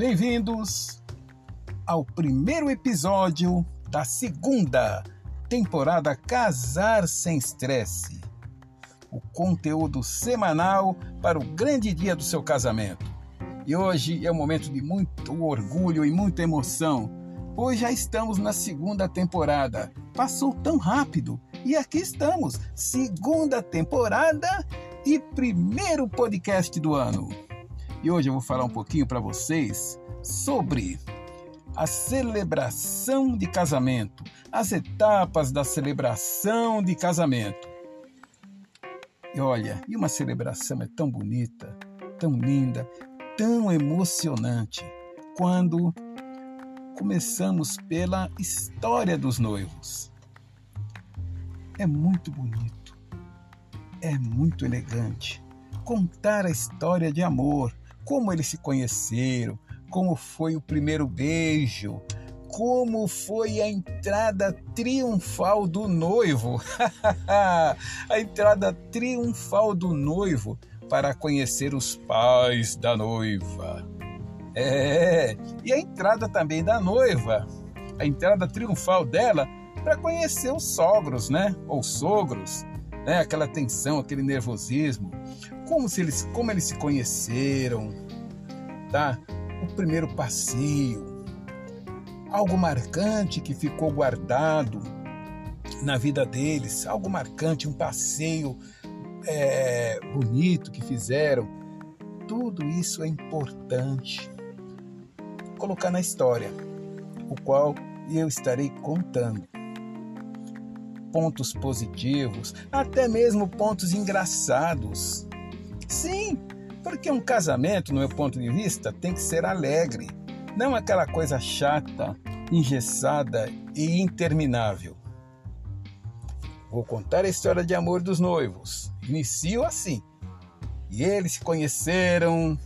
Bem-vindos ao primeiro episódio da segunda temporada Casar Sem Estresse. O conteúdo semanal para o grande dia do seu casamento. E hoje é um momento de muito orgulho e muita emoção, pois já estamos na segunda temporada. Passou tão rápido e aqui estamos, segunda temporada e primeiro podcast do ano. E hoje eu vou falar um pouquinho para vocês sobre a celebração de casamento, as etapas da celebração de casamento. E olha, e uma celebração é tão bonita, tão linda, tão emocionante quando começamos pela história dos noivos. É muito bonito, é muito elegante contar a história de amor, como eles se conheceram, como foi o primeiro beijo, como foi a entrada triunfal do noivo. a entrada triunfal do noivo para conhecer os pais da noiva. É, e a entrada também da noiva, a entrada triunfal dela para conhecer os sogros, né? Ou sogros, né? Aquela tensão, aquele nervosismo como se eles, como eles se conheceram, tá? O primeiro passeio, algo marcante que ficou guardado na vida deles, algo marcante, um passeio é, bonito que fizeram. Tudo isso é importante colocar na história, o qual eu estarei contando pontos positivos, até mesmo pontos engraçados Sim, porque um casamento, no meu ponto de vista, tem que ser alegre, não aquela coisa chata, engessada e interminável. Vou contar a história de amor dos noivos. Inicio assim. E eles se conheceram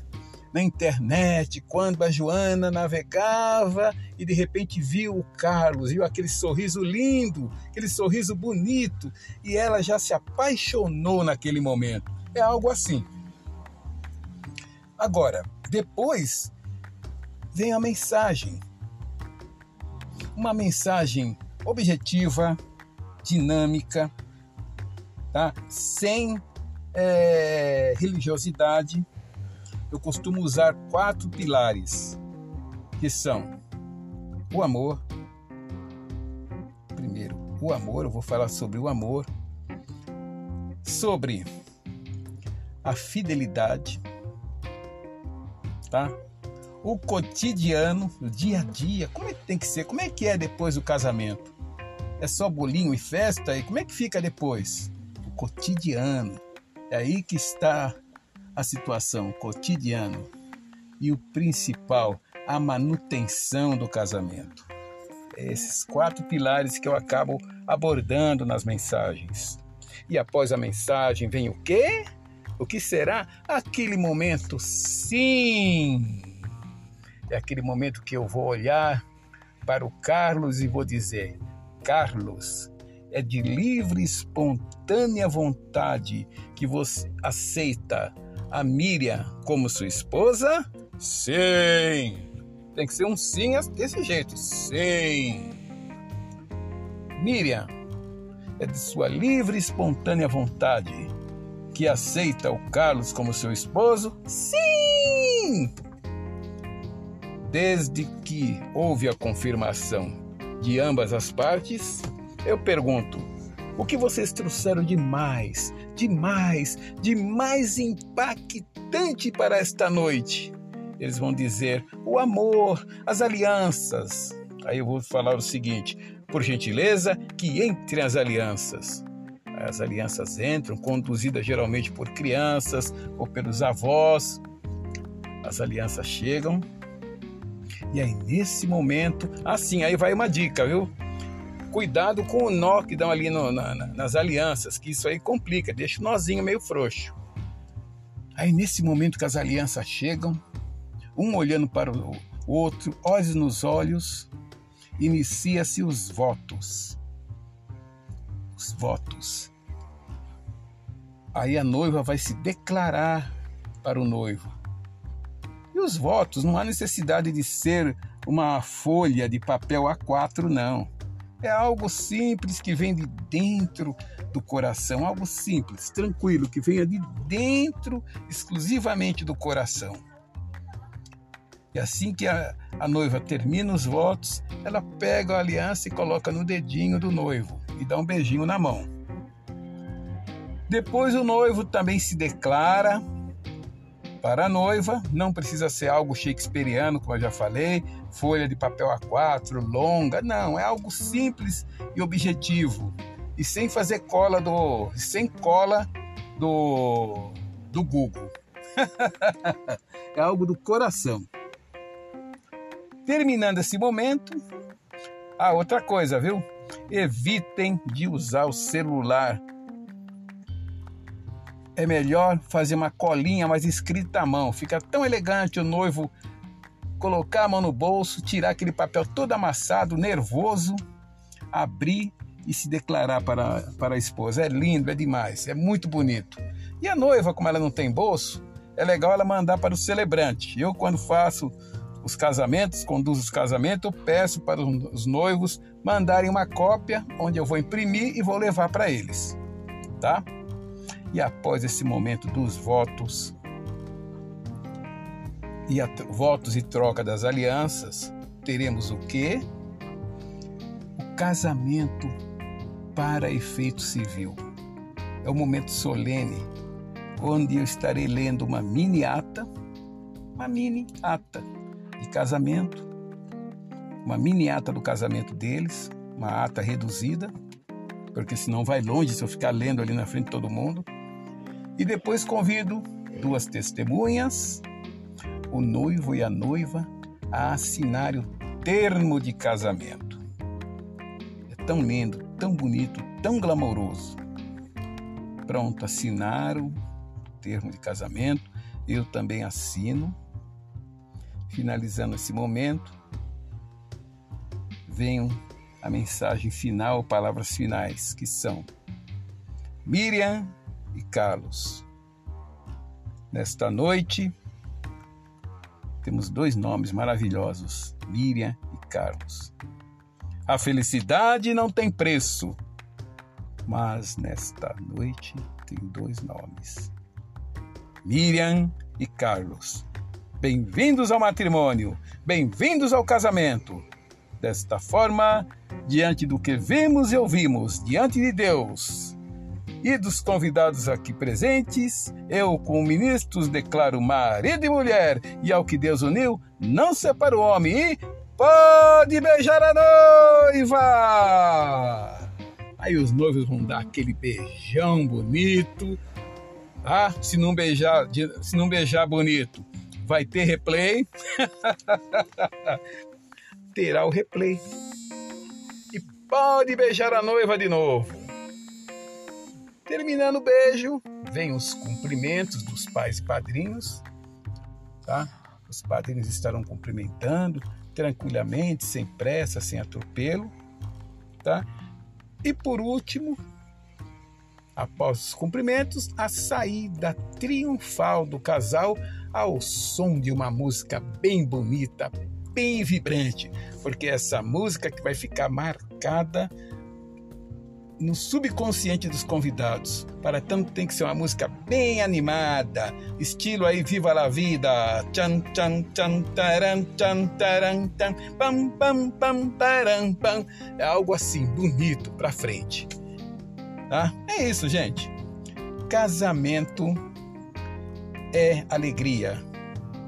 na internet quando a Joana navegava e de repente viu o Carlos, viu aquele sorriso lindo, aquele sorriso bonito e ela já se apaixonou naquele momento. É algo assim. Agora, depois vem a mensagem. Uma mensagem objetiva, dinâmica, tá? sem é, religiosidade. Eu costumo usar quatro pilares, que são o amor. Primeiro, o amor, eu vou falar sobre o amor, sobre a fidelidade tá? O cotidiano, o dia a dia, como é que tem que ser? Como é que é depois do casamento? É só bolinho e festa? E como é que fica depois? O cotidiano. É aí que está a situação, o cotidiano. E o principal, a manutenção do casamento. Esses quatro pilares que eu acabo abordando nas mensagens. E após a mensagem vem o quê? O que será aquele momento? Sim! É aquele momento que eu vou olhar para o Carlos e vou dizer: Carlos, é de livre, espontânea vontade que você aceita a Miriam como sua esposa? Sim! Tem que ser um sim desse jeito. Sim! Miriam, é de sua livre, espontânea vontade que aceita o Carlos como seu esposo? Sim! Desde que houve a confirmação de ambas as partes, eu pergunto: o que vocês trouxeram de mais, de mais, de mais impactante para esta noite? Eles vão dizer o amor, as alianças. Aí eu vou falar o seguinte: por gentileza, que entre as alianças as alianças entram, conduzidas geralmente por crianças ou pelos avós. As alianças chegam. E aí, nesse momento, assim, aí vai uma dica, viu? Cuidado com o nó que dão ali no, na, nas alianças, que isso aí complica, deixa o nozinho meio frouxo. Aí, nesse momento que as alianças chegam, um olhando para o outro, olhos nos olhos, inicia-se os votos os votos. Aí a noiva vai se declarar para o noivo. E os votos. Não há necessidade de ser uma folha de papel A4, não. É algo simples que vem de dentro do coração, algo simples, tranquilo, que venha de dentro exclusivamente do coração. E assim que a, a noiva termina os votos, ela pega a aliança e coloca no dedinho do noivo e dá um beijinho na mão. Depois o noivo também se declara para a noiva, não precisa ser algo shakespeariano, como eu já falei, folha de papel A4, longa, não, é algo simples e objetivo. E sem fazer cola do. sem cola do. do Google. é algo do coração. Terminando esse momento, ah, outra coisa, viu? Evitem de usar o celular é melhor fazer uma colinha mais escrita à mão. Fica tão elegante o noivo colocar a mão no bolso, tirar aquele papel todo amassado, nervoso, abrir e se declarar para, para a esposa. É lindo, é demais, é muito bonito. E a noiva, como ela não tem bolso, é legal ela mandar para o celebrante. Eu, quando faço os casamentos, conduzo os casamentos, peço para os noivos mandarem uma cópia onde eu vou imprimir e vou levar para eles, tá? E após esse momento dos votos e a, votos e troca das alianças, teremos o quê? O casamento para efeito civil. É o momento solene onde eu estarei lendo uma mini ata, uma mini ata de casamento, uma mini ata do casamento deles, uma ata reduzida, porque senão vai longe se eu ficar lendo ali na frente de todo mundo. E depois convido duas testemunhas, o noivo e a noiva, a assinar o termo de casamento. É tão lindo, tão bonito, tão glamouroso. Pronto, assinaram o termo de casamento, eu também assino. Finalizando esse momento, venho a mensagem final, palavras finais, que são Miriam e Carlos. Nesta noite, temos dois nomes maravilhosos: Miriam e Carlos. A felicidade não tem preço, mas nesta noite tem dois nomes: Miriam e Carlos. Bem-vindos ao matrimônio, bem-vindos ao casamento. Desta forma, diante do que vemos e ouvimos, diante de Deus, e dos convidados aqui presentes, eu, com ministros, declaro marido e mulher, e ao que Deus uniu, não separa o homem, e pode beijar a noiva! Aí os noivos vão dar aquele beijão bonito, tá? Se não beijar, se não beijar bonito, vai ter replay. Terá o replay. E pode beijar a noiva de novo. Terminando o beijo, vem os cumprimentos dos pais e padrinhos, tá? Os padrinhos estarão cumprimentando tranquilamente, sem pressa, sem atropelo, tá? E por último, após os cumprimentos, a saída triunfal do casal ao som de uma música bem bonita, bem vibrante, porque essa música que vai ficar marcada no subconsciente dos convidados. Para tanto tem que ser uma música bem animada, estilo aí Viva la Vida. Tchan, tchan, tchan, taran, tchan, taran, tchan, pam, pam, pam, taran, pam. É algo assim, bonito para frente. Tá? É isso, gente. Casamento é alegria.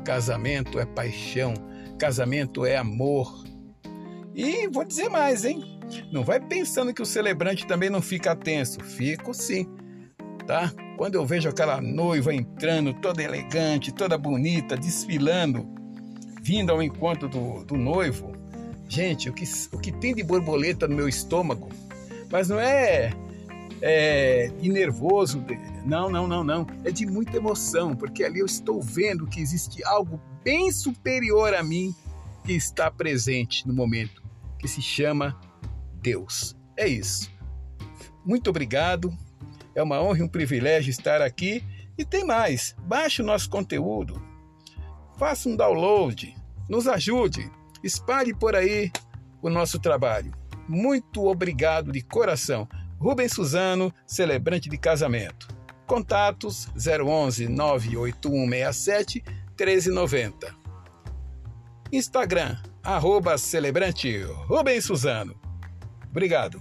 Casamento é paixão. Casamento é amor. E vou dizer mais, hein? Não vai pensando que o celebrante também não fica tenso. Fico sim, tá? Quando eu vejo aquela noiva entrando toda elegante, toda bonita, desfilando, vindo ao encontro do, do noivo, gente, o que, o que tem de borboleta no meu estômago, mas não é, é de nervoso, não, não, não, não. É de muita emoção, porque ali eu estou vendo que existe algo bem superior a mim que está presente no momento, que se chama Deus. É isso. Muito obrigado. É uma honra e um privilégio estar aqui. E tem mais: baixe o nosso conteúdo. Faça um download, nos ajude, espalhe por aí o nosso trabalho. Muito obrigado de coração. Rubens Suzano, celebrante de casamento. Contatos 011 98167 1390. Instagram, arroba celebrante Rubens Suzano. Obrigado.